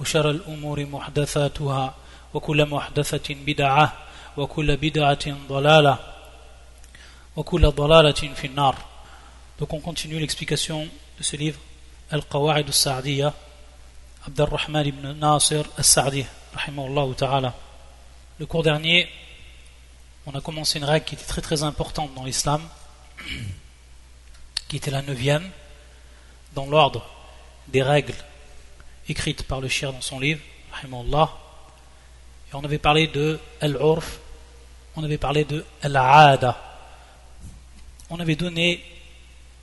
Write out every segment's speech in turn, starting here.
وشر الأمور محدثاتها وكل محدثة بدعة وكل بدعة ضلالة وكل ضلالة في النار Donc on continue l'explication de ce livre Al-Qawa'id al-Sa'diyya Abd al-Rahman ibn Nasir al-Sa'di rahimahullah ta'ala Le cours dernier on a commencé une règle qui était très très importante dans l'islam qui était la neuvième dans l'ordre des règles écrite par le shir dans son livre, et on avait parlé de Al-Urf, on avait parlé de Al-Aada. On avait donné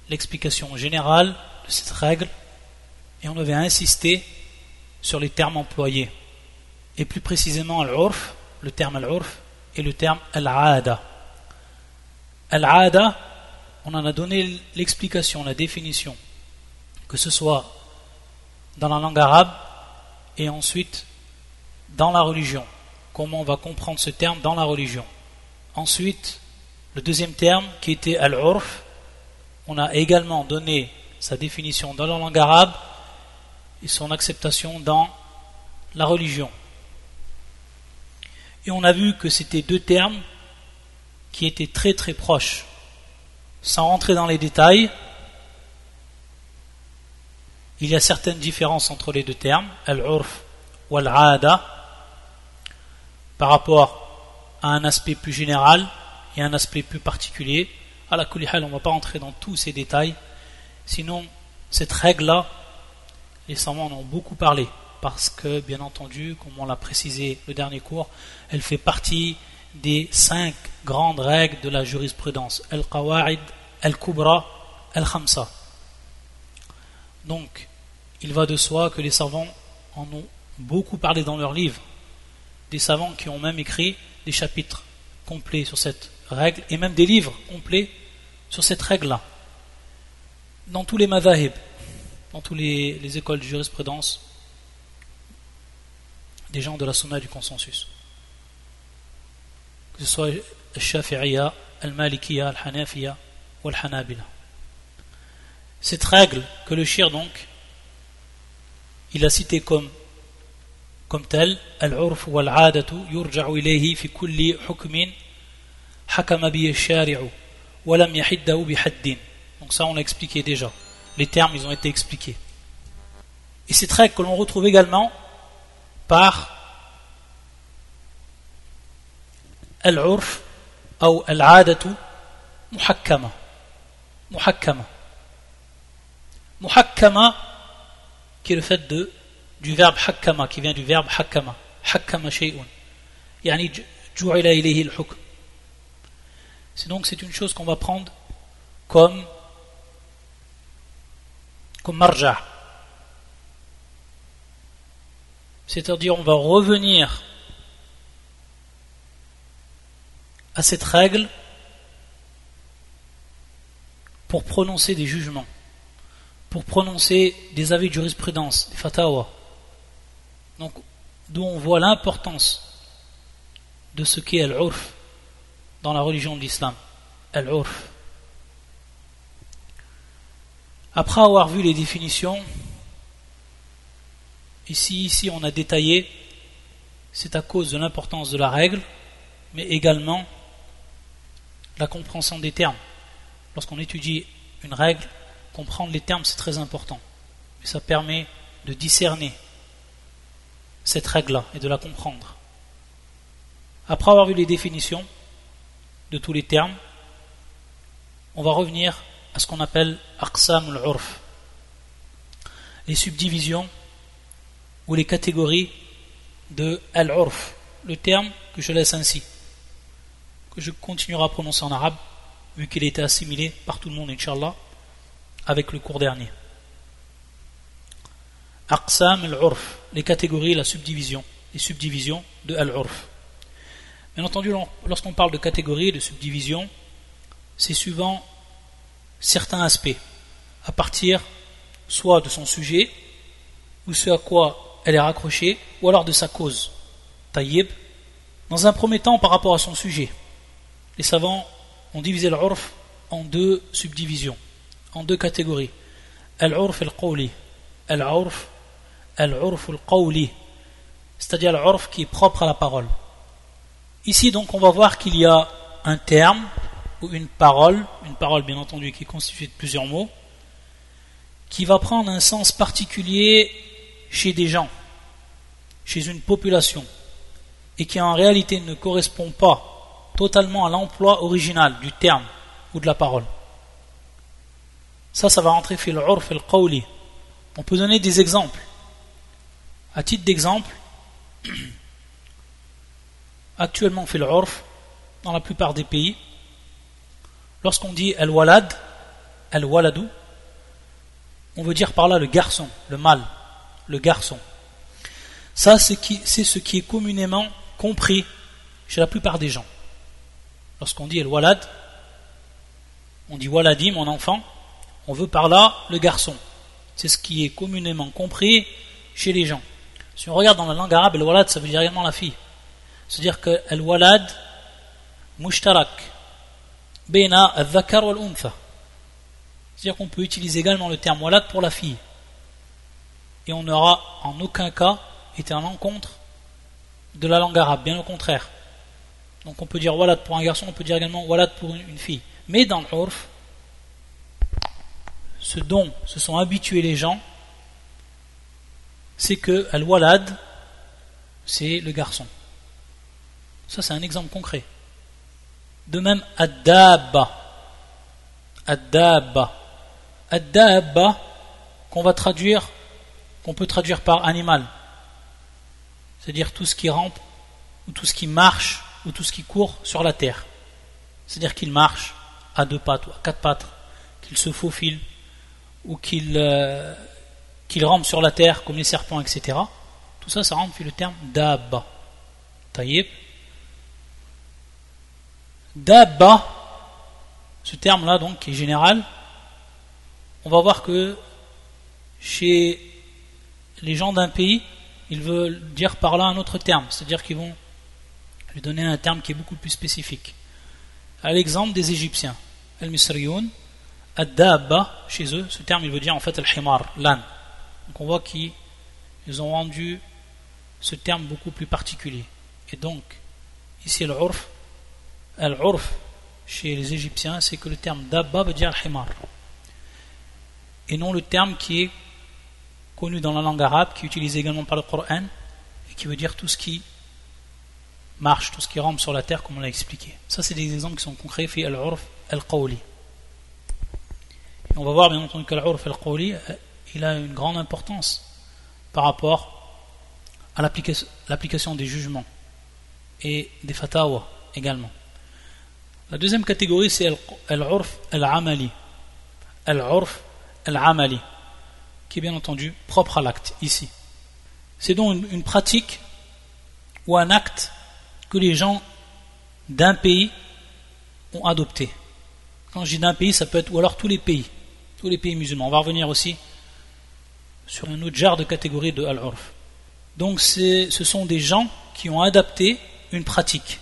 l'explication générale de cette règle et on avait insisté sur les termes employés. Et plus précisément Al-Urf, le terme Al-Urf et le terme Al-Aada. Al-Aada, on en a donné l'explication, la définition, que ce soit dans la langue arabe et ensuite dans la religion. Comment on va comprendre ce terme dans la religion. Ensuite, le deuxième terme qui était al-urf, on a également donné sa définition dans la langue arabe et son acceptation dans la religion. Et on a vu que c'était deux termes qui étaient très très proches. Sans rentrer dans les détails, il y a certaines différences entre les deux termes, al-urf ou al-aada, par rapport à un aspect plus général et un aspect plus particulier. À la kulihal, on ne va pas entrer dans tous ces détails. Sinon, cette règle-là, les savants en ont beaucoup parlé, parce que, bien entendu, comme on l'a précisé le dernier cours, elle fait partie des cinq grandes règles de la jurisprudence. Al-Qawa'id, Al-Kubra, Al-Khamsa. Donc, il va de soi que les savants en ont beaucoup parlé dans leurs livres. Des savants qui ont même écrit des chapitres complets sur cette règle et même des livres complets sur cette règle-là. Dans tous les madhahib, dans toutes les, écoles de jurisprudence, des gens de la sunna du consensus. Que ce soit al-Shafi'iyya, al-Malikiyya, al-Hanafiya ou al-Hanabila. Cette règle que le shir donc, il a cité comme comme tel al-urf wal-'adatu yurja'u ilayhi fi kulli hukmin hakama bi shari'u wa lam yahiddahu bi haddin. Donc ça on l'a expliqué déjà. Les termes ils ont été expliqués. Et cette règle que l'on retrouve également par al-urf ou al-'adatu muhakkama. Muhakkama. Muhakkama, qui est le fait de, du verbe hakkama, qui vient du verbe hakkama. Hakkama shay'un. Yani ju'ila ilayhi al-hukm. C'est donc c'est une chose qu'on va prendre comme comme marja. C'est-à-dire on va revenir à cette règle pour prononcer des jugements pour prononcer des avis de jurisprudence, des fatawa. Donc, d'où on voit l'importance de ce qu'est al-urf dans la religion de l'islam. Al-urf. Après avoir vu les définitions, ici, ici on a détaillé, c'est à cause de l'importance de la règle, mais également la compréhension des termes. Lorsqu'on étudie une règle, comprendre les termes, c'est très important. Ça permet de discerner cette règle-là et de la comprendre. Après avoir vu les définitions de tous les termes, on va revenir à ce qu'on appelle aqsam al-urf, les subdivisions ou les catégories de al-urf, le terme que je laisse ainsi, que je continuerai à prononcer en arabe, vu qu'il a été assimilé par tout le monde, inshallah avec le cours dernier. Aqsam al-urf, les catégories, la subdivision, les subdivisions de al-urf. Bien entendu, lorsqu'on parle de catégories, de subdivisions, c'est suivant certains aspects, à partir soit de son sujet, ou ce à quoi elle est raccrochée, ou alors de sa cause. Taïb. Dans un premier temps, par rapport à son sujet, les savants ont divisé l'urf en deux subdivisions, en deux catégories. Al-urf al-qawli. Al-urf, al-urf al-qawli. C'est-à-dire l'urf qui est propre à la parole. Ici, donc, on va voir qu'il y a un terme ou une parole, une parole bien entendu qui est constituée de plusieurs mots, qui va prendre un sens particulier chez des gens, chez une population, et qui en réalité ne correspond pas totalement à l'emploi original du terme ou de la parole. Ça, ça va rentrer fil urf el qawli. On peut donner des exemples. À titre d'exemple, actuellement fil urf, dans la plupart des pays, lorsqu'on dit al-walad, al-waladou, on veut dire par là le garçon, le mâle, le garçon. Ça, c'est ce qui est communément compris chez la plupart des gens. Lorsqu'on dit al-walad, on dit waladi, mon enfant, on veut par là le garçon. C'est ce qui est communément compris chez les gens. Si on regarde dans la langue arabe, al-walad, ça veut dire également la fille. C'est-à-dire que al-walad, mushtarak, bena al-dhakar wal-untha. C'est-à-dire qu'on peut utiliser également le terme walad pour la fille. Et on n'aura en aucun cas été en encontre de la langue arabe, bien au contraire. Donc on peut dire walad pour un garçon, on peut dire également walad pour une fille. Mais dans l'urf, ce dont se sont habitués les gens, c'est que al-walad, c'est le garçon. Ça, c'est un exemple concret. De même, ad-dabba. Ad-dabba. Ad-dabba, qu'on va traduire, qu'on peut traduire par animal. C'est-à-dire tout ce qui rampe, ou tout ce qui marche, ou tout ce qui court sur la terre. C'est-à-dire qu'il marche à deux pattes ou à quatre pattes, qu'il se faufile, ou qu'il euh, rampe sur la terre comme les serpents, etc. Tout ça, ça rentre le terme dabba. Taïb. Dabba, ce terme-là, donc, qui est général, on va voir que chez les gens d'un pays, ils veulent dire par là un autre terme, c'est-à-dire qu'ils vont lui donner un terme qui est beaucoup plus spécifique. À l'exemple des Égyptiens, al-Misriyoun, ad-dabba, chez eux, ce terme il veut dire en fait al-himar, l'âne. Donc on voit qu'ils ont rendu ce terme beaucoup plus particulier. Et donc, ici al-urf, al-urf chez les Égyptiens, c'est que le terme dabba veut dire al-himar et non le terme qui est connu dans la langue arabe, qui est utilisé également par le Coran, et qui veut dire tout ce qui marche, tout ce qui rampe sur la terre, comme on l'a expliqué. Ça, c'est des exemples qui sont concrets, fait al-urf al-qawli. On va voir bien entendu que l'urf al-qawli, euh, il a une grande importance par rapport à l'application des jugements et des fatawa également. La deuxième catégorie, c'est al-urf al-amali. Al-urf al-amali, qui est bien entendu propre à l'acte ici. C'est donc une, pratique ou un acte que les gens d'un pays ont adopté. Quand je dis d'un pays, ça peut être ou alors tous les pays, tous les pays musulmans. On va revenir aussi sur un autre genre de catégorie de al-urf. Donc ce sont des gens qui ont adapté une pratique,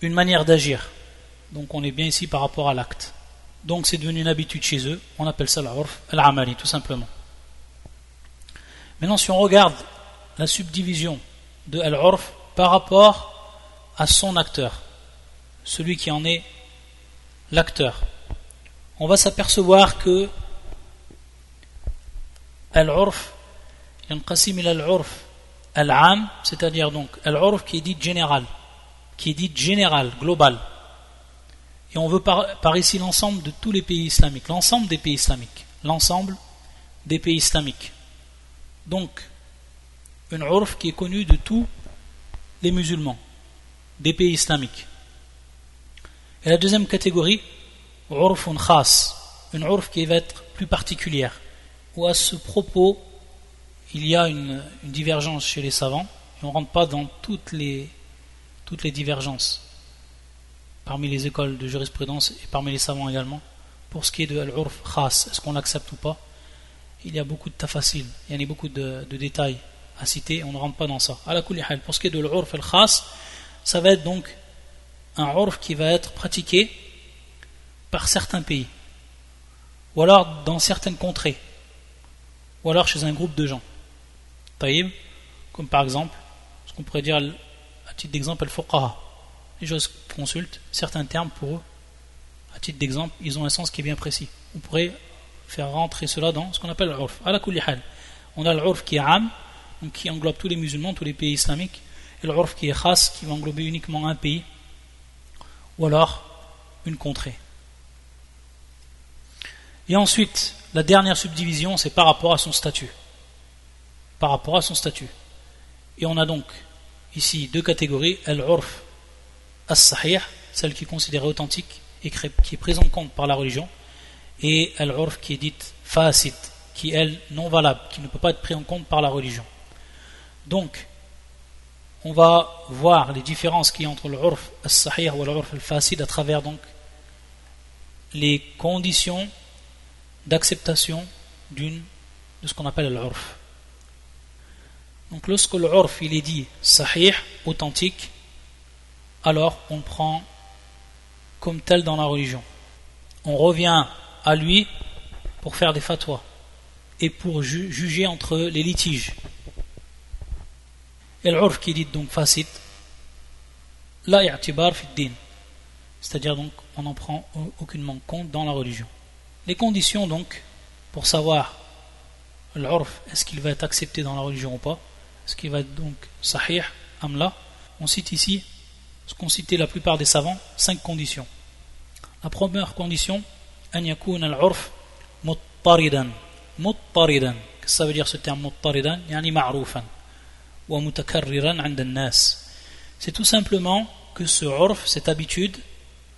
une manière d'agir. Donc on est bien ici par rapport à l'acte. Donc c'est devenu une habitude chez eux. On appelle ça l'urf al-amali, tout simplement. Maintenant, si on regarde la subdivision de al-urf par rapport à son acteur, celui qui en est l'acteur, on va s'apercevoir que al-urf, al-urf al-am, c'est-à-dire donc al-urf qui est dit général, qui est dit général, global. Et on veut par, ici l'ensemble de tous les pays islamiques, l'ensemble des pays islamiques, l'ensemble des pays islamiques. Donc, une urf qui est connue de tous les musulmans, des pays islamiques. Et la deuxième catégorie, urfun khas, une urf qui va être plus particulière, où à ce propos, il y a une, divergence chez les savants, et on ne rentre pas dans toutes les, divergences parmi les écoles de jurisprudence et parmi les savants également, pour ce qui est de l'urf khas, est-ce qu'on l'accepte ou pas Il y a beaucoup de tafasil, il y a beaucoup de, détails à citer, on ne rentre pas dans ça. Pour ce qui est de l'urf al-khas, ça va être donc un urf qui va être pratiqué par certains pays, ou alors dans certaines contrées, ou alors chez un groupe de gens. Taïb, comme par exemple, ce qu'on pourrait dire à titre d'exemple, al-fuqaha. Les gens consultent certains termes pour eux. À titre d'exemple, ils ont un sens qui est bien précis. On pourrait faire rentrer cela dans ce qu'on appelle l'urf. On a l'urf qui est am, donc qui englobe tous les musulmans, tous les pays islamiques, et l'urf qui est khas, qui va englober uniquement un pays, ou alors une contrée. Et ensuite, la dernière subdivision, c'est par rapport à son statut par rapport à son statut. Et on a donc ici deux catégories, al-urf as-sahih, celle qui est considérée authentique et qui est prise en compte par la religion, et al-urf qui est dite fasid, qui est elle non valable, qui ne peut pas être prise en compte par la religion. Donc, on va voir les différences qu'il y a entre l'urf as-sahih ou l'urf al-fasid à travers donc les conditions d'acceptation d'une de ce qu'on appelle l'urf. Donc lorsque le il est dit sahih, authentique, alors on prend comme tel dans la religion. On revient à lui pour faire des fatwas et pour juger entre les litiges. Et l'urf qui dit donc facit, la i'tibar fi din. C'est-à-dire donc on n'en prend aucunement compte dans la religion. Les conditions donc pour savoir l'urf, est-ce qu'il va être accepté dans la religion ou pas ce qui va être donc sahih, amla, on cite ici, ce qu'ont cité la plupart des savants, cinq conditions. La première condition, an yakun al-urf muttaridan. Muttaridan. Que ça veut dire ce terme muttaridan? Yani ma'roufan. Wa mutakarriran nas. C'est tout simplement que ce urf, cette habitude,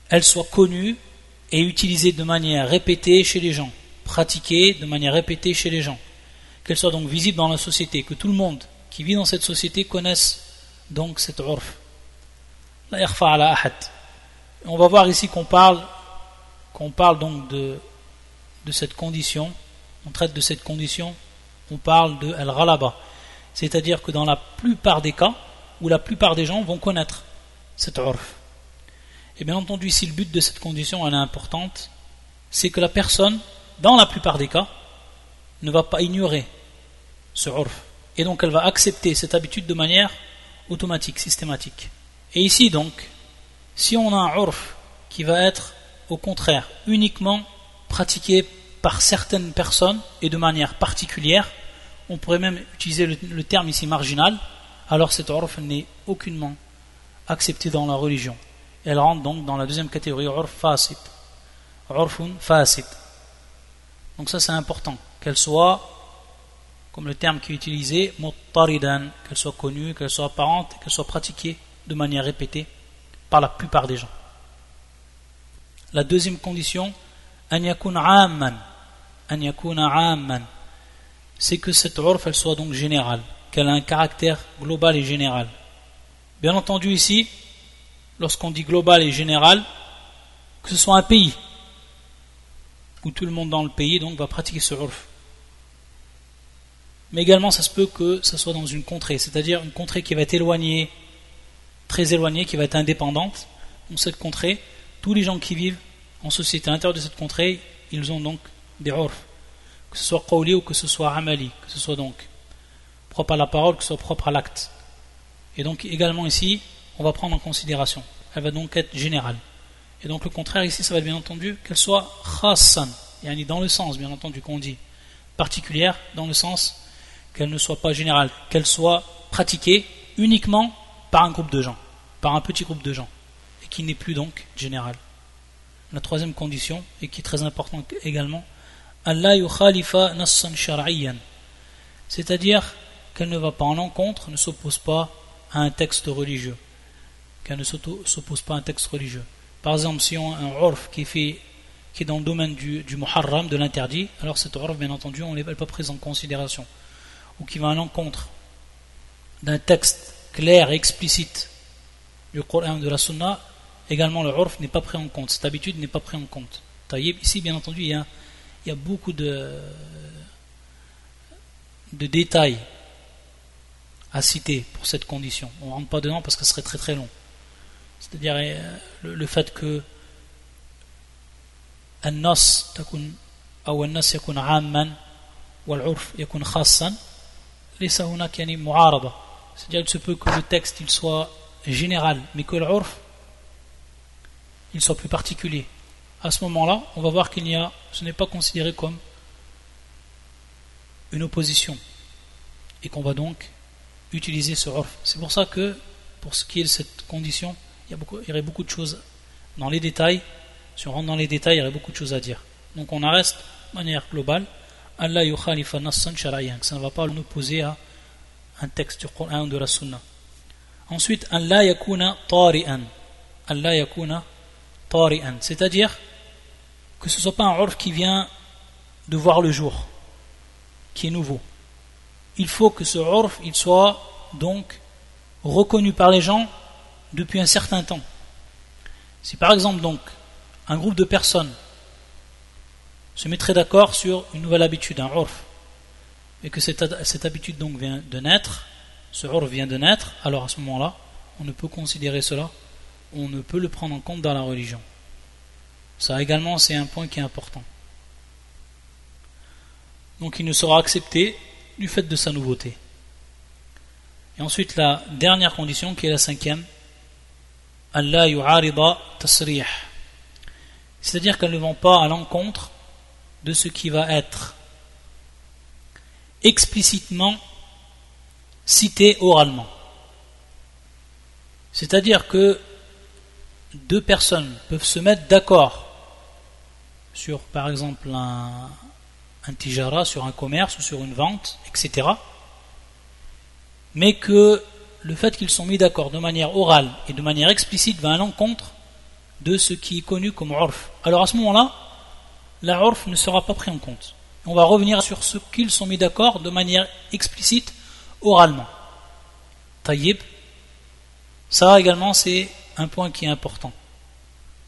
elle soit connue et utilisée de manière répétée chez les gens, pratiquée de manière répétée chez les gens, qu'elle soit donc visible dans la société, que tout le monde qui vit dans cette société connaissent donc cette urf. On va voir ici qu'on parle, qu'on parle donc de, de cette condition, on traite de cette condition, on parle de al-ghalaba. C'est-à-dire que dans la plupart des cas, où la plupart des gens vont connaître cette urf. Et bien entendu, si le but de cette condition elle est importante, c'est que la personne, dans la plupart des cas, ne va pas ignorer ce urf et donc elle va accepter cette habitude de manière automatique, systématique. Et ici donc, si on a un urf qui va être au contraire uniquement pratiqué par certaines personnes et de manière particulière, on pourrait même utiliser le, terme ici marginal, alors cet urf n'est aucunement accepté dans la religion. Elle rentre donc dans la deuxième catégorie, urf fasid. Urfun fasid. Donc ça c'est important, qu'elle soit comme le terme qui est utilisé, muttaridan, qu'elle soit connue, qu'elle soit apparente, qu'elle soit pratiquée de manière répétée par la plupart des gens. La deuxième condition, an amman, amman, c'est que cette urf elle soit donc générale, qu'elle a un caractère global et général. Bien entendu ici, lorsqu'on dit global et général, que ce soit un pays, où tout le monde dans le pays donc va pratiquer ce urf mais également ça se peut que ça soit dans une contrée, c'est-à-dire une contrée qui va être éloignée, très éloignée, qui va être indépendante. Dans cette contrée, tous les gens qui vivent en société à l'intérieur de cette contrée, ils ont donc des urf, que ce soit qawli ou que ce soit amali, que ce soit donc propre à la parole, que ce soit propre à l'acte. Et donc également ici, on va prendre en considération. Elle va donc être générale. Et donc le contraire ici, ça va être bien entendu qu'elle soit khassan, dans le sens bien entendu qu'on dit particulière, dans le sens qu'elle ne soit pas générale, qu'elle soit pratiquée uniquement par un groupe de gens, par un petit groupe de gens, et qui n'est plus donc générale. La troisième condition, et qui est très importante également, Allah yukhalifa nassan c'est-à-dire qu'elle ne va pas en encontre, ne s'oppose pas à un texte religieux, qu'elle ne s'oppose pas à un texte religieux. Par exemple, si on a un urf qui, fait, est dans le domaine du, muharram, de l'interdit, alors cet urf, bien entendu, on n'est pas pris en considération ou qui va à l'encontre d'un texte clair et explicite du Coran de la Sunna, également le urf n'est pas pris en compte, cette habitude n'est pas prise en compte. Ici, bien entendu, il y a, il y a beaucoup de, de détails à citer pour cette condition. On ne rentre pas dedans parce que ce serait très très long. C'est-à-dire euh, le, le, fait que النص تكون أو النص يكون عاما والعرف يكون خاصا ليس هناك يعني معارضة c'est-à-dire il se peut que le texte il soit général mais que l'urf il soit plus particulier à ce moment-là on va voir qu'il n'y a ce n'est pas considéré comme une opposition et qu'on va donc utiliser ce urf c'est pour ça que pour ce qui est de cette condition il y, a aurait beaucoup de choses dans les détails si on rentre dans les détails il y aurait beaucoup de choses à dire donc on reste de manière globale Allah yukhalifa nassan sharayan ça ne va pas nous opposer à un texte du Coran ou de la Sunna. Ensuite, Allah yakuna tari'an. Allah yakuna tari'an. C'est-à-dire que ce ne soit pas un urf qui vient de voir le jour, qui est nouveau. Il faut que ce urf, il soit donc reconnu par les gens depuis un certain temps. Si par exemple donc un groupe de personnes se mettrait d'accord sur une nouvelle habitude, un urf, et que cette, cette habitude donc vient de naître, ce urf vient de naître, alors à ce moment-là, on ne peut considérer cela, on ne peut le prendre en compte dans la religion. Ça également, c'est un point qui est important. Donc il ne sera accepté du fait de sa nouveauté. Et ensuite, la dernière condition, qui est la cinquième, Allah yu'arida tasrih. C'est-à-dire qu'elle ne vont pas à l'encontre de ce qui va être explicitement cité oralement. C'est-à-dire que deux personnes peuvent se mettre d'accord sur, par exemple, un, un tijara, sur un commerce ou sur une vente, etc. Mais que le fait qu'ils sont mis d'accord de manière orale et de manière explicite va à l'encontre de ce qui est connu comme urf. Alors à ce moment-là, la urf ne sera pas pris en compte. On va revenir sur ce qu'ils sont mis d'accord de manière explicite oralement. Taïb, ça également c'est un point qui est important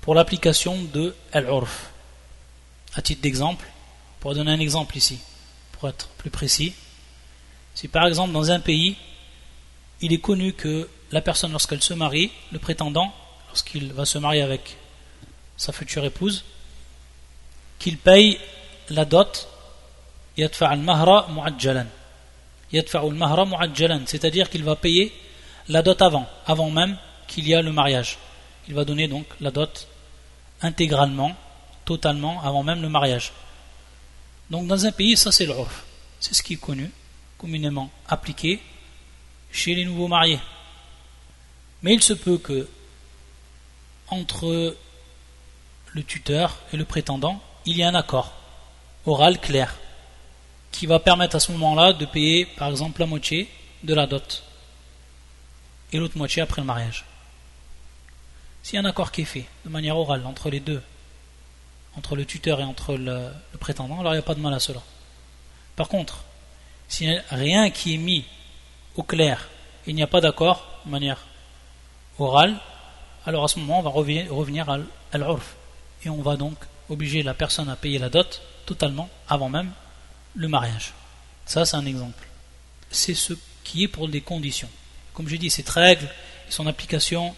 pour l'application de Al-Urf. À titre d'exemple, pour donner un exemple ici, pour être plus précis, si par exemple dans un pays, il est connu que la personne lorsqu'elle se marie, le prétendant, lorsqu'il va se marier avec sa future épouse, qu'il paye la dot c'est-à-dire qu'il va payer la dot avant avant même qu'il y a le mariage. Il va donner donc la dot intégralement totalement avant même le mariage. Donc dans un pays ça c'est l'urf c'est ce qui est connu communément appliqué chez les nouveaux mariés mais il se peut que entre le tuteur et le prétendant il y a un accord oral clair qui va permettre à ce moment-là de payer par exemple la moitié de la dot et l'autre moitié après le mariage. S'il y a un accord qui est fait de manière orale entre les deux, entre le tuteur et entre le, prétendant, alors il n'y a pas de mal à cela. Par contre, s'il n'y a rien qui est mis au clair, il n'y a pas d'accord de manière orale, alors à ce moment on va revenir à l'urf et on va donc obliger la personne à payer la dot totalement avant même le mariage. Ça, c'est un exemple. C'est ce qui est pour des conditions. Comme j'ai dit, cette règle et son application,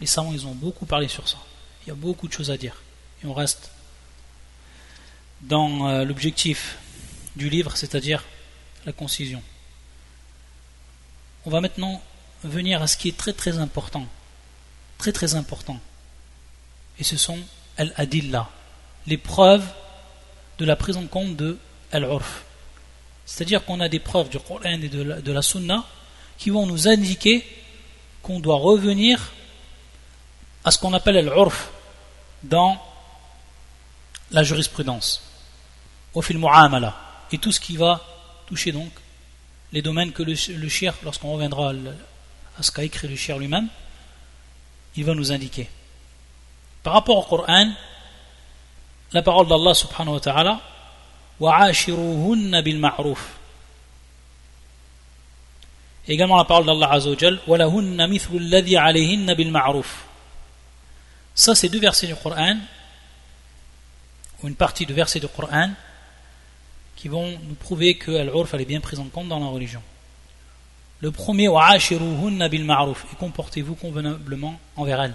les savants, ils ont beaucoup parlé sur ça. Il y a beaucoup de choses à dire. Et on reste dans euh, l'objectif du livre, c'est-à-dire la concision. On va maintenant venir à ce qui est très très important. Très très important. Et ce sont al-adillah, les preuves de la prise en compte de al-urf. C'est-à-dire qu'on a des preuves du Coran et de la, Sunna qui vont nous indiquer qu'on doit revenir à ce qu'on appelle al-urf dans la jurisprudence, au film mu'amala, et tout ce qui va toucher donc les domaines que le, le lorsqu'on reviendra à ce qu'a écrit le shir lui-même, il va nous indiquer. Par rapport au Coran, la parole d'Allah subhanahu wa ta'ala وعاشروهن بالمعروف également la parole d'Allah Azzawajal ça c'est deux versets du Coran ou une partie de versets du Coran qui vont nous prouver que l'urf est bien pris en compte dans la religion. Le premier bil ma'ruf et comportez-vous convenablement envers elles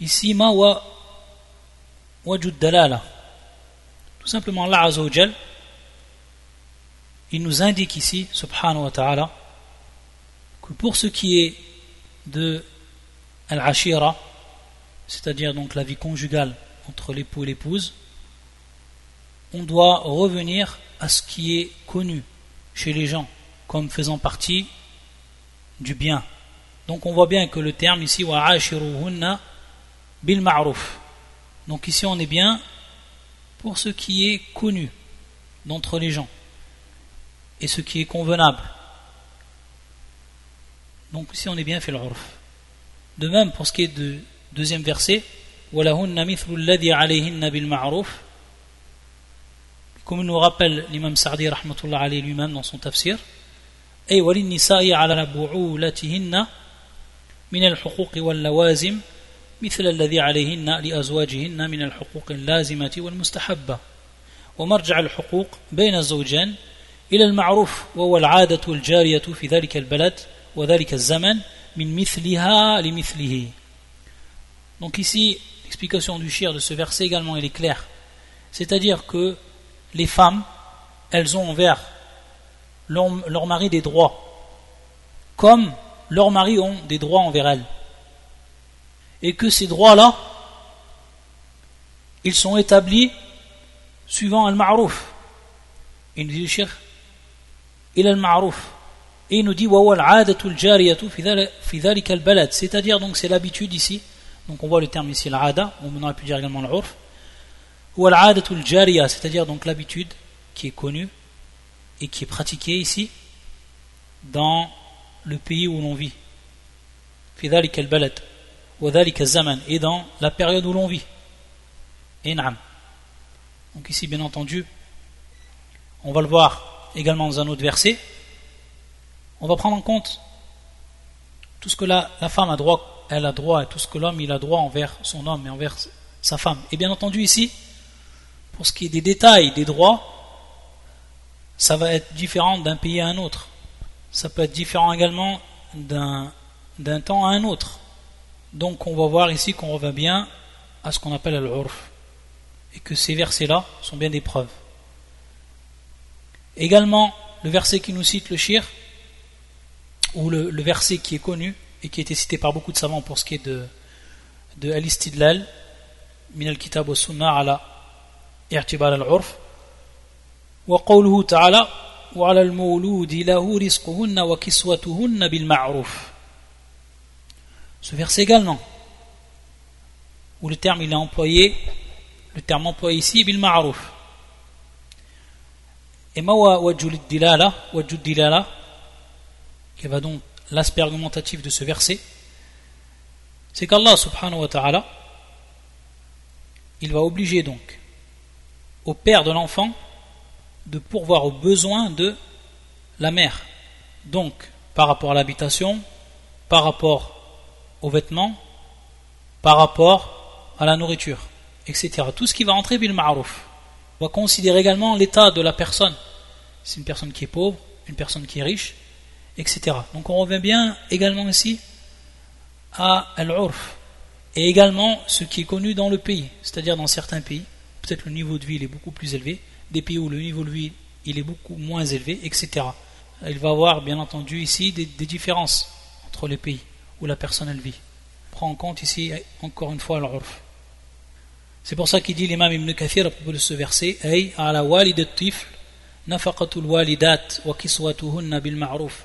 ici ma wa wajud dalala. Tout simplement Allah Azzawajal il nous indique ici, subhanahu wa ta'ala, que pour ce qui est de al-ashira, c'est-à-dire donc la vie conjugale entre l'époux et l'épouse, on doit revenir à ce qui est connu chez les gens comme faisant partie du bien. Donc on voit bien que le terme ici bil ma'ruf. Donc ici on est bien pour ce qui est connu d'entre les gens et ce qui est convenable. Donc ici on est bien fait. De même pour ce qui est du deuxième verset, comme nous rappelle l'imam Sa'di rahmatullah alayhi lui-même dans son tafsir, أي وللنساء على بعولتهن من الحقوق واللوازم مثل الذي عليهن لأزواجهن من الحقوق اللازمة والمستحبة ومرجع الحقوق بين الزوجين إلى المعروف وهو العادة الجارية في ذلك البلد وذلك الزمن من مثلها لمثله Donc ici, L'explication du shir de ce verset également, elle est claire. C'est-à-dire que les femmes, elles ont envers leur, mari des droits, comme leurs maris ont des droits envers elles. Et que ces droits-là, ils sont établis suivant al-ma'ruf. Il nous dit le shir, il al-ma'ruf. Et il nous dit, c'est-à-dire donc c'est l'habitude ici donc on voit le terme ici l'ada on aurait pu dire également l'urf. Ou c'est-à-dire donc l'habitude qui est connue et qui est pratiquée ici dans le pays où l'on vit. Et dans la période où l'on vit. Donc ici bien entendu on va le voir également dans un autre verset, on va prendre en compte tout ce que la, la femme a droit, elle a droit, et tout ce que l'homme il a droit envers son homme et envers sa femme. Et bien entendu ici, pour ce qui est des détails des droits, ça va être différent d'un pays à un autre. Ça peut être différent également d'un temps à un autre. Donc on va voir ici qu'on revient bien à ce qu'on appelle l'urf. Et que ces versets-là sont bien des preuves. Également, le verset qui nous cite le shir, ou le, verset qui est connu et qui a été cité par beaucoup de savants pour ce qui est de, de Al-Istidlal, min al-kitab wa sunnah ala i'tibar al-urf, wa qawluhu ta'ala, wa ala al-mawludi lahu rizquhunna wa kiswatuhunna bil ma'ruf. Ce verset également, où le terme il est employé, le terme employé ici, bil ma'ruf. Et mawa wajul dilala, wajud dilala, qui va donc l'aspect argumentatif de ce verset, c'est qu'Allah subhanahu wa ta'ala, il va obliger donc au père de l'enfant de pourvoir aux besoins de la mère. Donc, par rapport à l'habitation, par rapport aux vêtements, par rapport à la nourriture, etc. Tout ce qui va entrer bil ma'ruf. Va considérer également l'état de la personne. C'est une personne qui est pauvre, une personne qui est riche, etc. Donc on revient bien également ici à al-urf et également ce qui est connu dans le pays, c'est-à-dire dans certains pays, peut-être le niveau de vie il est beaucoup plus élevé, des pays où le niveau de vie il est beaucoup moins élevé, etc. Il va y avoir bien entendu ici des, différences entre les pays où la personne elle vit. Prend en compte ici encore une fois al-urf. C'est pour ça qu'il dit l'imam Ibn Kathir à propos de ce verset Ay ala walidat tifl nafaqatul walidat wa kiswatuhunna bil ma'ruf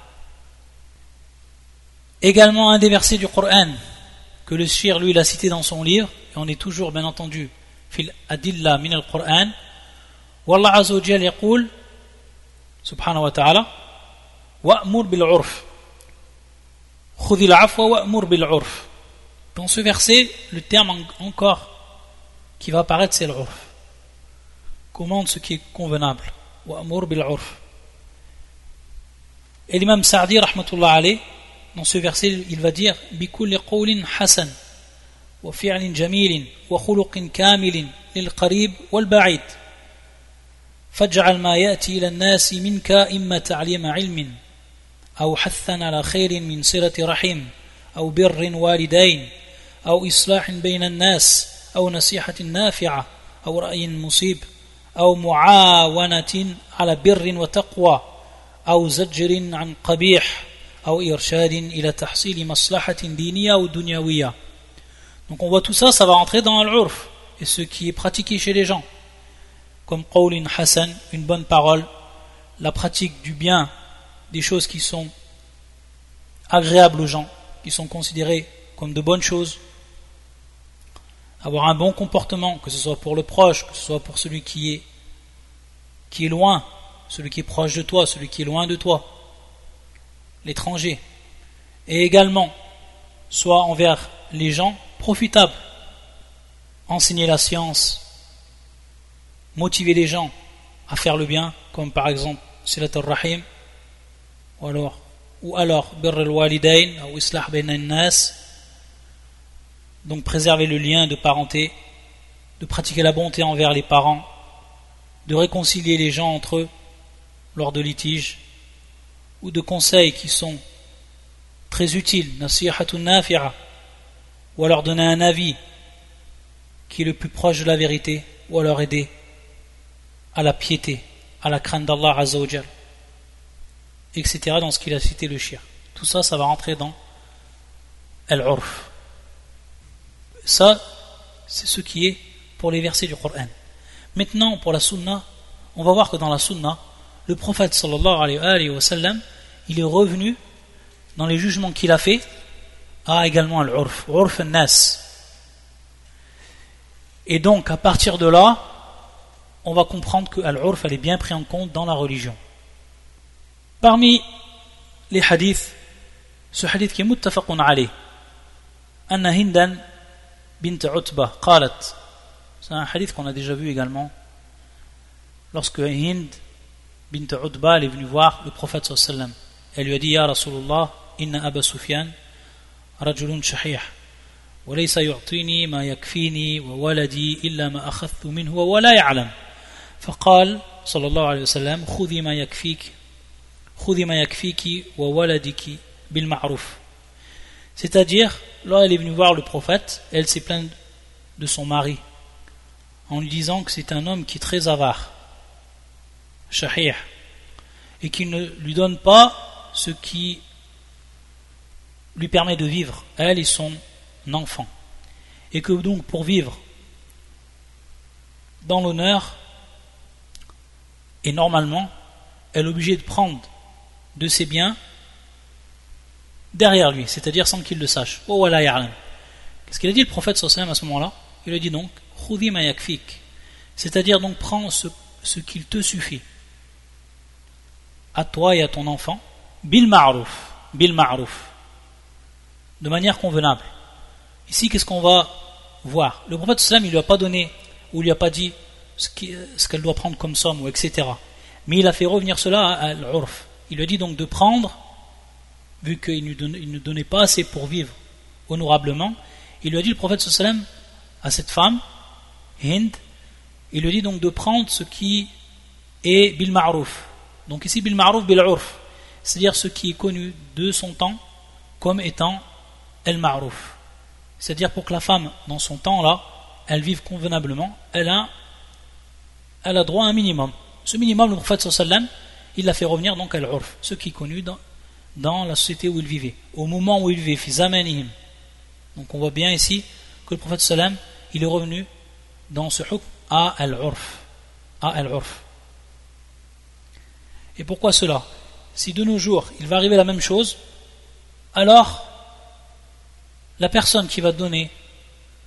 Également un des versets du Coran que le shir lui l'a cité dans son livre et on est toujours bien entendu fil adilla min al-Qur'an والله عز وجل يقول سبحانه وتعالى وأمر بالعرف خذ العفو وأمر بالعرف Dans ce verset, le terme encore qui va apparaître, c'est l'urf. Commande ce qui est convenable. وأمر بالعرف. Et l'imam Sa'di, rahmatullah alayh, dans ce verset, il va dire بكل قول حسن وفعل جميل وخلق كامل للقريب والبعيد فاجعل ما يأتي إلى الناس منك إما تعليم علم أو حثا على خير من صلة رحم أو بر والدين أو إصلاح بين الناس أو نصيحة نافعة أو رأي مصيب أو معاونة على بر وتقوى أو زجر عن قبيح أو إرشاد إلى تحصيل مصلحة دينية أو دنيوية Donc on voit tout ça, ça va rentrer dans l'urf, et ce qui est pratiqué chez les gens. Comme qawlin hasan, une bonne parole, la pratique du bien, des choses qui sont agréables aux gens, qui sont considérées comme de bonnes choses, avoir un bon comportement, que ce soit pour le proche, que ce soit pour celui qui est, qui est loin, celui qui est proche de toi, celui qui est loin de toi, l'étranger, et également soit envers les gens profitables, enseigner la science, motiver les gens à faire le bien, comme par exemple Silat al-Rahim, ou alors, ou alors Birr al-Walidain, ou Islah nas donc préserver le lien de parenté, de pratiquer la bonté envers les parents, de réconcilier les gens entre eux lors de litiges, ou de conseils qui sont très utiles, ou alors donner un avis qui est le plus proche de la vérité, ou alors aider à la piété, à la crainte d'Allah etc. dans ce qu'il a cité le shir. Tout ça, ça va rentrer dans Al-Urf. Ça, c'est ce qui est pour les versets du Coran. Maintenant, pour la sunna, on va voir que dans la sunna, le prophète sallallahu alayhi wa sallam, il est revenu dans les jugements qu'il a fait à également l'urf, urf nas. Et donc, à partir de là, on va comprendre que l'urf, est bien pris en compte dans la religion. Parmi les hadiths, ce hadith qui est muttafaqun alayh, anna hindan bint Utbah qalat c'est un hadith qu'on a déjà vu également lorsque Hind bint Utbah est venue voir le prophète sallam elle lui a dit Ya Rasulullah inna Aba Sufyan rajulun shahih وليس يعطيني ما يكفيني وولدي إلا ما أخذت منه ولا يعلم فقال صلى الله عليه وسلم خذي ما يكفيك خذي ما يكفيك وولدك بالمعروف c'est-à-dire Là, elle est venue voir le prophète, elle s'est plainte de son mari, en lui disant que c'est un homme qui est très avare, shahir, et qui ne lui donne pas ce qui lui permet de vivre, elle et son enfant. Et que donc pour vivre dans l'honneur, et normalement, elle est obligée de prendre de ses biens derrière lui, c'est-à-dire sans qu'il le sache. Oh, Qu'est-ce qu'il a dit le prophète sallam à ce moment-là? Il a dit donc c'est-à-dire donc prends ce, ce qu'il te suffit. À toi et à ton enfant bil ma'ruf bil ma'ruf. De manière convenable. Ici qu'est-ce qu'on va voir? Le prophète sallam il lui a pas donné ou il lui a pas dit ce qu'elle doit prendre comme somme ou etc mais il a fait revenir cela à l'urf il lui a dit donc de prendre vu qu'il ne donnait pas assez pour vivre honorablement, il lui a dit le prophète sallam à cette femme, Hind, il lui dit donc de prendre ce qui est bil ma'ruf. Donc ici bil ma'ruf bil urf, c'est-à-dire ce qui est connu de son temps comme étant el ma'ruf. C'est-à-dire pour que la femme dans son temps là, elle vive convenablement, elle a elle a droit à un minimum. Ce minimum le prophète sallam, il l'a fait revenir donc à l'urf, ce qui est connu dans dans la société où il vivait, au moment où il vivait, Donc on voit bien ici que le prophète sallam, il est revenu dans ce hukm. À al-urf. Et pourquoi cela? Si de nos jours il va arriver la même chose, alors la personne qui va donner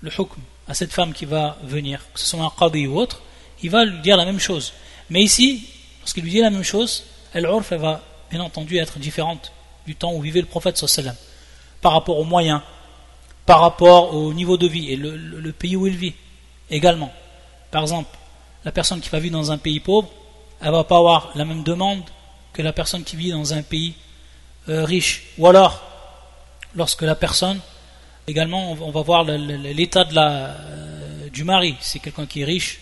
le hukm à cette femme qui va venir, que ce soit un qadi ou autre, il va lui dire la même chose. Mais ici, lorsqu'il lui dit la même chose, l'urf va bien entendu être différente du temps où vivait le prophète sallam, par rapport aux moyens, par rapport au niveau de vie et le, pays où il vit également. Par exemple, la personne qui va vivre dans un pays pauvre, elle va pas avoir la même demande que la personne qui vit dans un pays euh, riche. Ou alors, lorsque la personne, également, on va voir l'état euh, du mari, c'est quelqu'un qui est riche,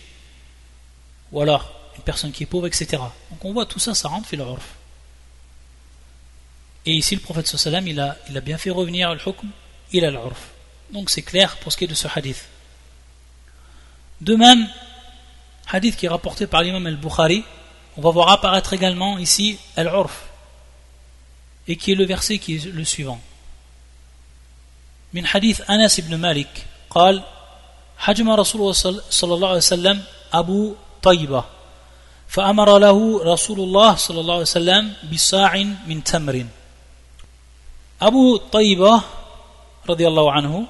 ou alors une personne qui est pauvre, etc. Donc on voit tout ça, ça rentre fil. Et ici, le prophète sallam, il a, il a bien fait revenir le il a l'urf. Donc c'est clair pour ce qui est de ce hadith. De même, hadith qui est rapporté par l'imam al-Bukhari, on va voir apparaître également ici al-urf, et qui est le verset qui est le suivant. من حديث أنس بن مالك قال حجم رسول الله صلى الله عليه وسلم أبو طيبة فأمر له رسول الله صلى الله عليه وسلم بصاع من تمر Abu Taïba, anhu,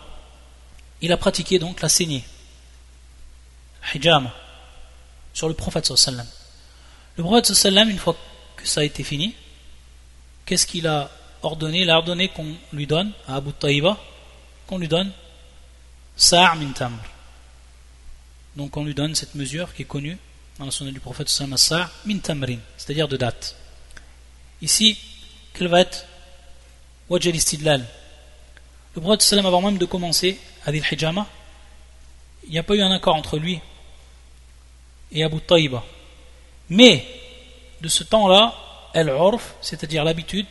il a pratiqué donc la saignée, hijama, sur le prophète sallam. le prophète une fois que ça a été fini, qu'est-ce qu'il a ordonné? Il a ordonné qu'on lui donne, à Abu Taïba, qu'on lui donne sa' min tamr. Donc on lui donne cette mesure qui est connue dans la sunna du prophète sallam, sa' min tamrin, c'est-à-dire de date. Ici, quelle va être le prophète avant même de commencer Adil Hijama, il n'y a pas eu un accord entre lui et Abu Taïba. Mais de ce temps-là, el-urf, c'est-à-dire l'habitude,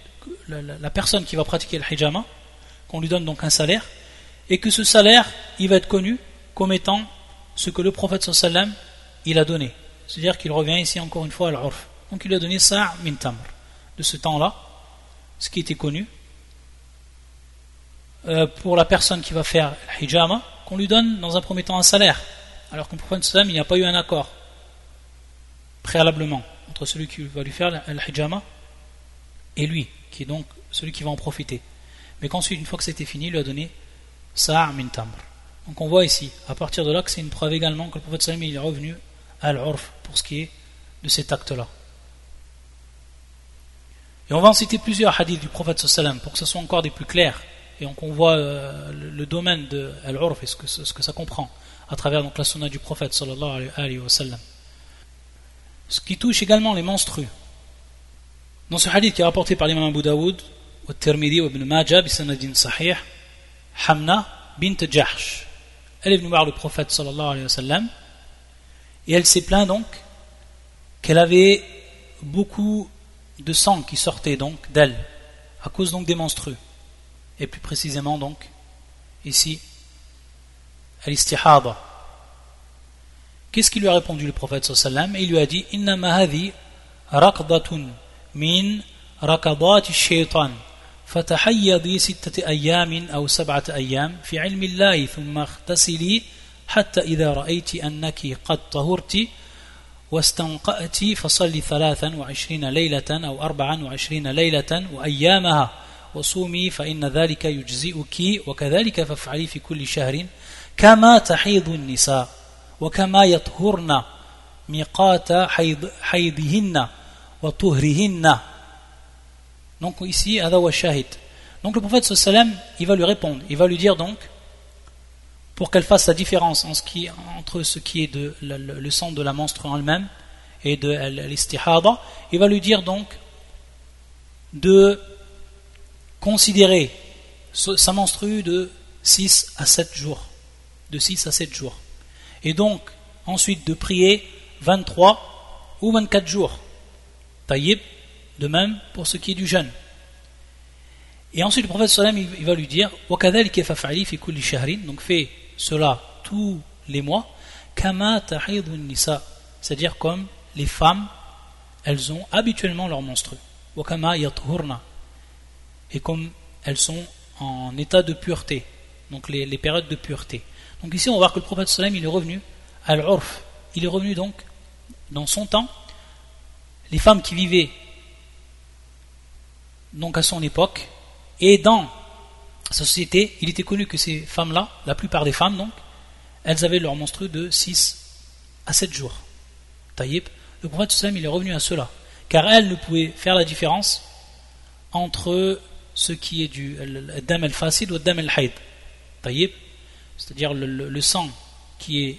la, personne qui va pratiquer le hijama, qu'on lui donne donc un salaire, et que ce salaire, il va être connu comme étant ce que le prophète sallam il a donné. C'est-à-dire qu'il revient ici encore une fois à l'urf. Donc il a donné ça min tamr. De ce temps-là, ce qui était connu, euh, pour la personne qui va faire le hijama, qu'on lui donne dans un premier temps un salaire. Alors qu'en prophète il n'y a pas eu un accord préalablement entre celui qui va lui faire le hijama et lui, qui est donc celui qui va en profiter. Mais qu'ensuite, une fois que c'était fini, il lui a donné sa' min tamr. Donc on voit ici, à partir de là, que c'est une preuve également que le prophète sallam est revenu à l'urf pour ce qui est de cet acte-là. Et on va en citer plusieurs hadiths du prophète sallam pour que ce soit encore des plus clairs et donc on voit euh, le, domaine de Al-Urf et ce que, ça comprend à travers donc, la sunna du prophète sallallahu alayhi wa sallam. Ce qui touche également les menstrues. Dans ce hadith qui est rapporté par l'imam Abu Daoud, au Tirmidhi Ibn Majah, bisanadin sahih, Hamna bint Jahsh. Elle est venue voir le prophète sallallahu alayhi wa sallam et elle s'est plaint donc qu'elle avait beaucoup de sang qui sortait donc d'elle à cause donc des menstrues et plus précisément donc ici al-istihada qu'est-ce qu'il lui a répondu le prophète sallam? Il lui a dit innama hadhi raqdatun min raqadat ash-shaytan. فتحيضي ستة أيام أو سبعة أيام في علم الله ثم اغتسلي حتى إذا رأيت أنك قد طهرت واستنقأت فصلي ثلاثا وعشرين ليلة أو أربعا وعشرين ليلة وأيامها وصومي فإن ذلك يجزئك وكذلك فافعلي في كل شهر كما تحيض النساء وكما يطهرن ميقات حيض حيضهن وطهرهن donc ici هذا هو الشاهد donc le prophète sallam il va lui répondre il va lui dire donc pour qu'elle fasse la différence en ce qui, entre ce qui est de, le, le sang de la menstru en elle-même et de l'istihada il va lui dire donc de considérer sa menstrue de 6 à 7 jours. De 6 à 7 jours. Et donc, ensuite de prier 23 ou 24 jours. Taïb, de même pour ce qui est du jeûne. Et ensuite, le prophète sallam, il va lui dire donc fais cela tous les mois, c'est-à-dire comme les femmes, elles ont habituellement leur menstrue et comme elles sont en état de pureté, donc les, périodes de pureté. Donc ici on va voir que le prophète sallam est revenu à l'urf, il est revenu donc dans son temps, les femmes qui vivaient donc à son époque, et dans sa société, il était connu que ces femmes-là, la plupart des femmes donc, elles avaient leur menstru de 6 à 7 jours. Taïb, le prophète sallam il est revenu à cela, car elles ne pouvaient faire la différence entre ce qui est du dam al-fasid ou dam al-haid. Taïb, c'est-à-dire le, sang euh,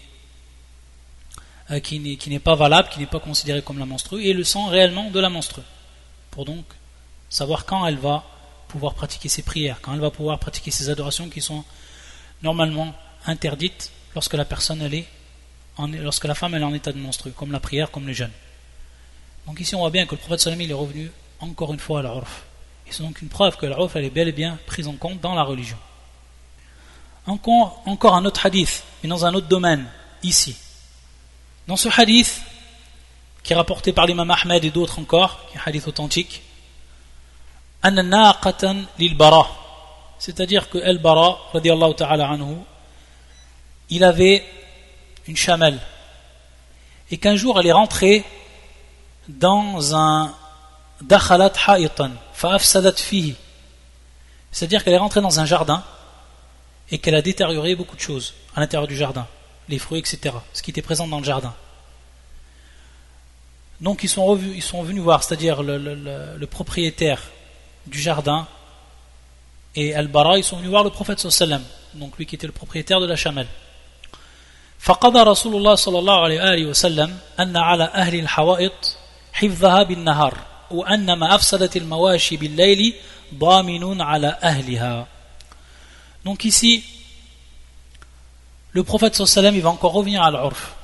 qui n'est pas valable, qui n'est pas considéré comme la menstrue, et le sang réellement de la menstrue. Pour donc savoir quand elle va pouvoir pratiquer ses prières, quand elle va pouvoir pratiquer ses adorations qui sont normalement interdites lorsque la personne est lorsque la femme elle est en état de menstrue, comme la prière, comme les jeûnes. Donc ici on voit bien que le prophète sallam il est revenu encore une fois à la urf. Et c'est donc une preuve que la urf elle est bel et bien prise en compte dans la religion. Encore, un autre hadith, mais dans un autre domaine, ici. Dans ce hadith, qui est rapporté par l'imam Ahmed et d'autres encore, qui est un hadith authentique, c'est-à-dire que Al-Bara, ta'ala anhu, il avait une chamelle, et qu'un jour elle est rentrée dans un dakhalat ha'itan, fa'afsadat fihi, c'est-à-dire qu'elle est rentrée dans un jardin, et qu'elle a détérioré beaucoup de choses à l'intérieur du jardin, les fruits, etc., ce qui était présent dans le jardin. Donc ils sont, ils sont venus voir, c'est-à-dire le, propriétaire du jardin et Al-Bara, ils sont venus voir le prophète sallam, donc lui qui était le propriétaire de la chamelle. فقضى رسول الله صلى الله عليه وسلم أن على أهل الحوائط حفظها بالنهار وأن ما أفسدت المواشي بالليل ضامن على أهلها donc ici, le prophète sallam il va encore revenir à l'urf.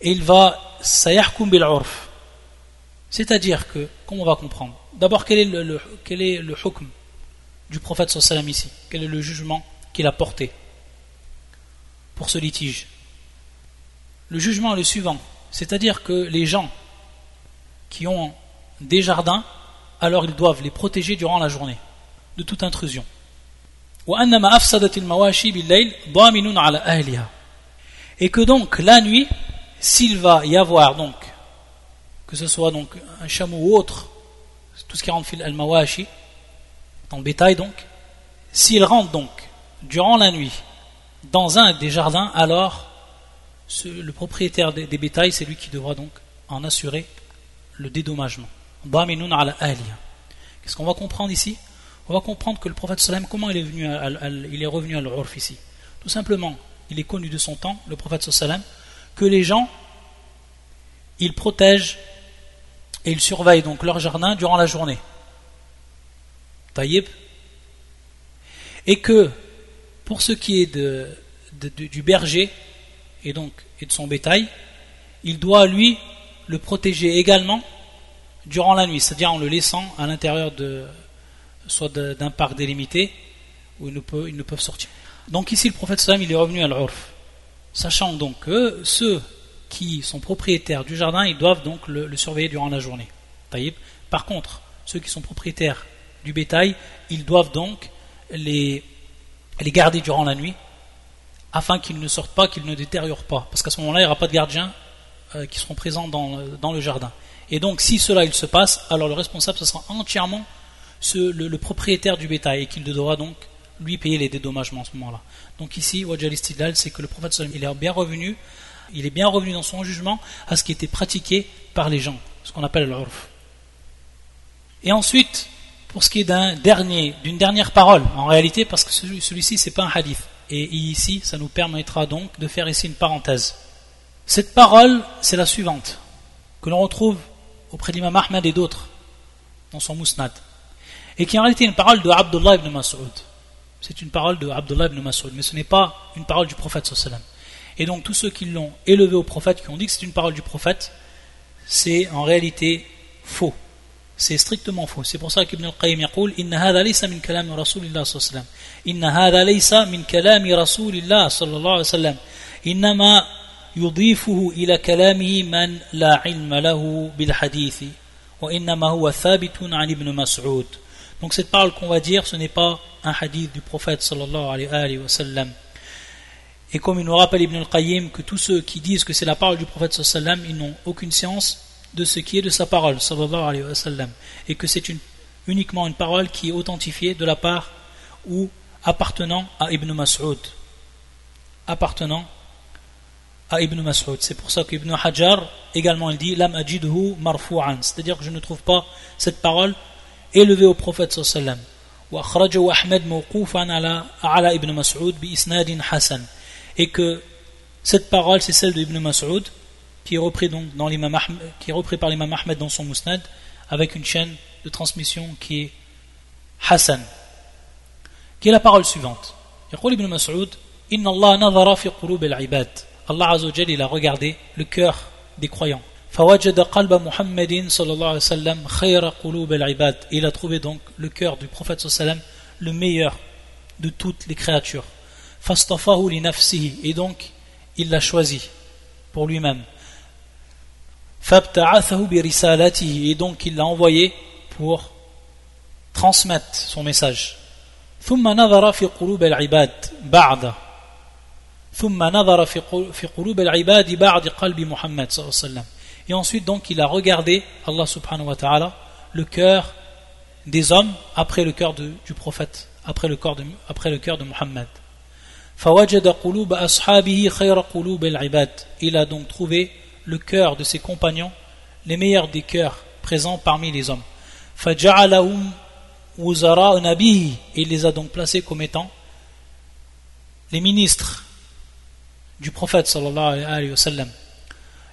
Et il va sayahkum bil. C'est-à-dire que, comment on va comprendre? D'abord, quel est le, quel est le hukm du prophète sallam ici? Quel est le jugement qu'il a porté pour ce litige? Le jugement est le suivant. C'est-à-dire que les gens qui ont des jardins, alors ils doivent les protéger durant la journée de toute intrusion. Et que donc la nuit, s'il va y avoir donc, que ce soit donc un chameau ou autre, tout ce qui rentre fil al-mawashi, dans le bétail donc, s'il rentre donc durant la nuit dans un des jardins, alors le propriétaire des, bétails, c'est lui qui devra donc en assurer le dédommagement. Qu'est-ce qu'on va comprendre ici? On va comprendre que le prophète sallam, comment il est, il est revenu à l'urf ici Tout simplement, il est connu de son temps, le prophète sallam, que les gens, ils protègent et ils surveillent donc leur jardin durant la journée. Taïb. Et que, pour ce qui est du berger et donc et de son bétail, il doit lui le protéger également durant la nuit, c'est-à-dire en le laissant à l'intérieur de, soit d'un parc délimité, où ils ne, peuvent, sortir. Donc ici, le prophète sallam, il est revenu à l'urf, sachant donc que ceux qui sont propriétaires du jardin, ils doivent donc le, surveiller durant la journée. Par contre, ceux qui sont propriétaires du bétail, ils doivent donc les, les garder durant la nuit, afin qu'ils ne sortent pas, qu'ils ne détériorent pas. Parce qu'à ce moment-là, il n'y aura pas de gardiens euh, qui seront présents dans, dans le jardin. Et donc, si cela il se passe, alors le responsable, ce sera entièrement le, propriétaire du bétail et qu'il devra donc lui payer les dédommagements à ce moment-là. Donc ici, Wajal c'est que le prophète il est bien revenu, il est bien revenu dans son jugement à ce qui était pratiqué par les gens, ce qu'on appelle l'urf. Et ensuite, pour ce qui est d'un dernier, d'une dernière parole, en réalité, parce que celui-ci c'est pas un hadith, et ici, ça nous permettra donc de faire ici une parenthèse. Cette parole, c'est la suivante, que l'on retrouve auprès d'Imam Ahmed et d'autres dans son Mousnad et qui en réalité est une parole de Abdullah ibn Mas'ud. C'est une parole de Abdullah ibn Mas'ud, mais ce n'est pas une parole du prophète sallam. Et donc tous ceux qui l'ont élevé au prophète, qui ont dit que c'est une parole du prophète, c'est en réalité faux. C'est strictement faux. C'est pour ça qu'Ibn al-Qayyim يقول إن هذا ليس من كلام رسول الله صلى الله عليه وسلم إن هذا ليس من كلام رسول الله صلى الله عليه وسلم إنما يضيفه إلى كلامه من لا علم له بالحديث وإنما هو ثابت عن ابن مسعود donc cette parole qu'on va dire, ce n'est pas un hadith du prophète sallallahu alayhi wa sallam. Et comme il nous rappelle Ibn al-Qayyim que tous ceux qui disent que c'est la parole du prophète sallallahu ils n'ont aucune science de ce qui est de sa parole sallam. Et que c'est uniquement une parole qui est authentifiée de la part ou appartenant à Ibn Mas'ud. Appartenant à Ibn Mas'ud. C'est pour ça qu'Ibn Hajar également il dit Lam ajidhu. C'est-à-dire que je ne trouve pas cette parole élevée au prophète sallallahu وأخرجه أحمد موقوفا على على ابن مسعود بإسناد حسن et que cette parole c'est celle de Ibn Mas'ud qui est repris donc dans qui est repris par l'imam Ahmed dans son musnad avec une chaîne de transmission qui est Hassan qui est la parole suivante يقول ابن مسعود إن الله نظر في قلوب العباد Allah Azzawajal il a regardé le cœur des croyants فوجد قلب محمد صلى الله عليه وسلم خير قلوب العباد il a trouvé donc le cœur du prophète صلى الله عليه وسلم le meilleur de toutes les créatures فاصطفاه لنفسه et donc il l'a choisi pour lui-même فابتعثه برسالته et donc il l'a envoyé pour transmettre son message ثم نظر في قلوب العباد بعد ثم نظر في قلوب العباد بعد قلب محمد صلى الله عليه وسلم Et ensuite, donc, il a regardé, Allah subhanahu wa ta'ala, le cœur des hommes après le cœur du prophète, après le, corps de, après le cœur de Muhammad. Il a donc trouvé le cœur de ses compagnons, les meilleurs des cœurs présents parmi les hommes. Il les a donc placés comme étant les ministres du prophète sallallahu alayhi wa sallam.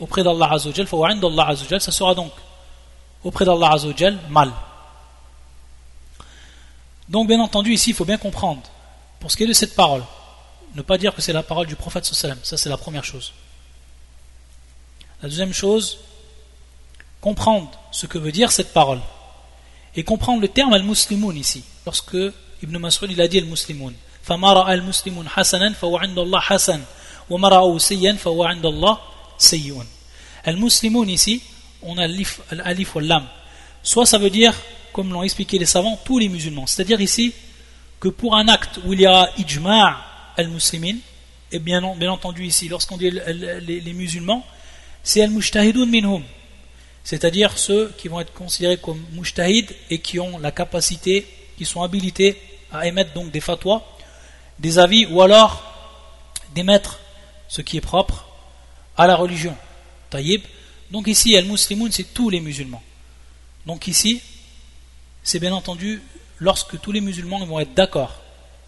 auprès d'Allah Azzawajal, Allah Azzawajal, ça sera donc auprès d'Allah Azzawajal mal. Donc bien entendu ici il faut bien comprendre, pour ce qui est de cette parole, ne pas dire que c'est la parole du prophète sallam, ça c'est la première chose. La deuxième chose, comprendre ce que veut dire cette parole. Et comprendre le terme al-muslimoun ici, lorsque Ibn Mas'ud il a dit al-muslimoun. فَمَا al-muslimun hasanan فَهُوَ عِنْدَ اللَّهِ حَسَنًا وَمَا رَأَوْ سَيًّا فَهُوَ عِنْدَ اللَّهِ sayyun. Al-Muslimoun ici, on a l'alif ou l'am. Soit ça veut dire, comme l'ont expliqué les savants, tous les musulmans. C'est-à-dire ici que pour un acte où il y a ijma' al-muslimin, et bien, bien entendu ici, lorsqu'on dit les, musulmans, c'est al-mujtahidun minhum. C'est-à-dire ceux qui vont être considérés comme mujtahid et qui ont la capacité, qui sont habilités à émettre donc des fatwas, des avis ou alors d'émettre ce qui est propre à la religion. Taïb. Donc ici, Al-Muslimoun, c'est tous les musulmans. Donc ici, c'est bien entendu lorsque tous les musulmans vont être d'accord.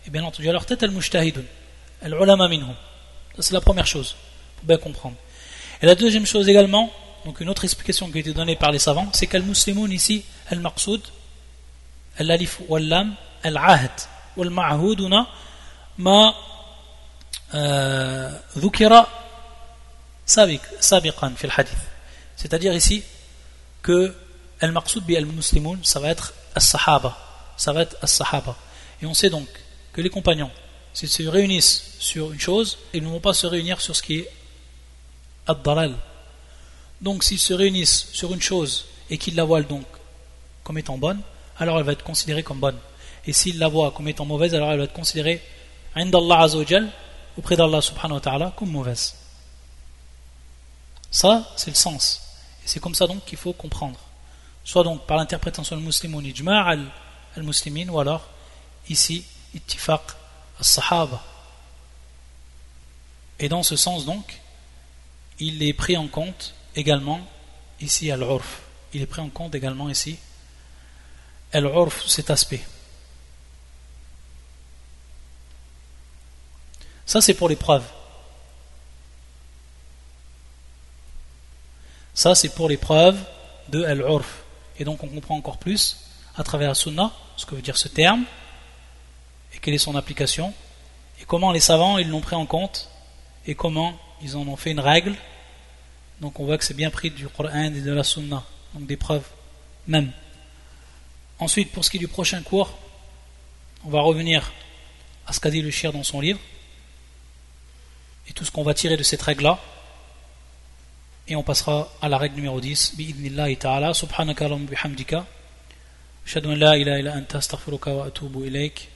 Et bien entendu, alors tête Al-Mujtahidun, Al-Ulama minhum. Ça, c'est la première chose, pour bien comprendre. Et la deuxième chose également, donc une autre explication qui a été donnée par les savants, c'est qu'Al-Muslimoun ici, Al-Maqsoud, Al-Alif wal-Lam, Al-Ahd, wal-Ma'huduna, ma ذكر c'est-à-dire ici que al-maqsoud bi al-muslimoun, ça va être as-sahaba. Ça va être as-sahaba. Et on sait donc que les compagnons, s'ils se réunissent sur une chose, ils ne vont pas se réunir sur ce qui est ad-dalal. Donc s'ils se réunissent sur une chose et qu'ils la voient donc comme étant bonne, alors elle va être considérée comme bonne. Et s'ils la voient comme étant mauvaise, alors elle va être considérée, auprès d'Allah subhanahu wa ta'ala, comme mauvaise. Ça, c'est le sens. Et c'est comme ça donc qu'il faut comprendre. Soit donc par l'interprétation du musulman ijma' al-muslimin, ou alors ici, ittifaq al-sahaba. Et dans ce sens donc, il est pris en compte également ici al-urf. Il est pris en compte également ici al-urf, cet aspect. Ça c'est pour les preuves. Ça, c'est pour l'épreuve de Al-Urf. Et donc, on comprend encore plus, à travers la Sunna, ce que veut dire ce terme, et quelle est son application, et comment les savants, ils l'ont pris en compte, et comment ils en ont fait une règle. Donc, on voit que c'est bien pris du Coran et de la Sunna, donc des preuves même. Ensuite, pour ce qui est du prochain cours, on va revenir à ce qu'a dit le shir dans son livre et tout ce qu'on va tirer de cette règle-là. Et on passera à la règle numéro 10. Bi'idnillahi ta'ala. Subhanaka bihamdika. Ashhadu an la ilaha illa anta astaghfiruka wa atubu ilayk.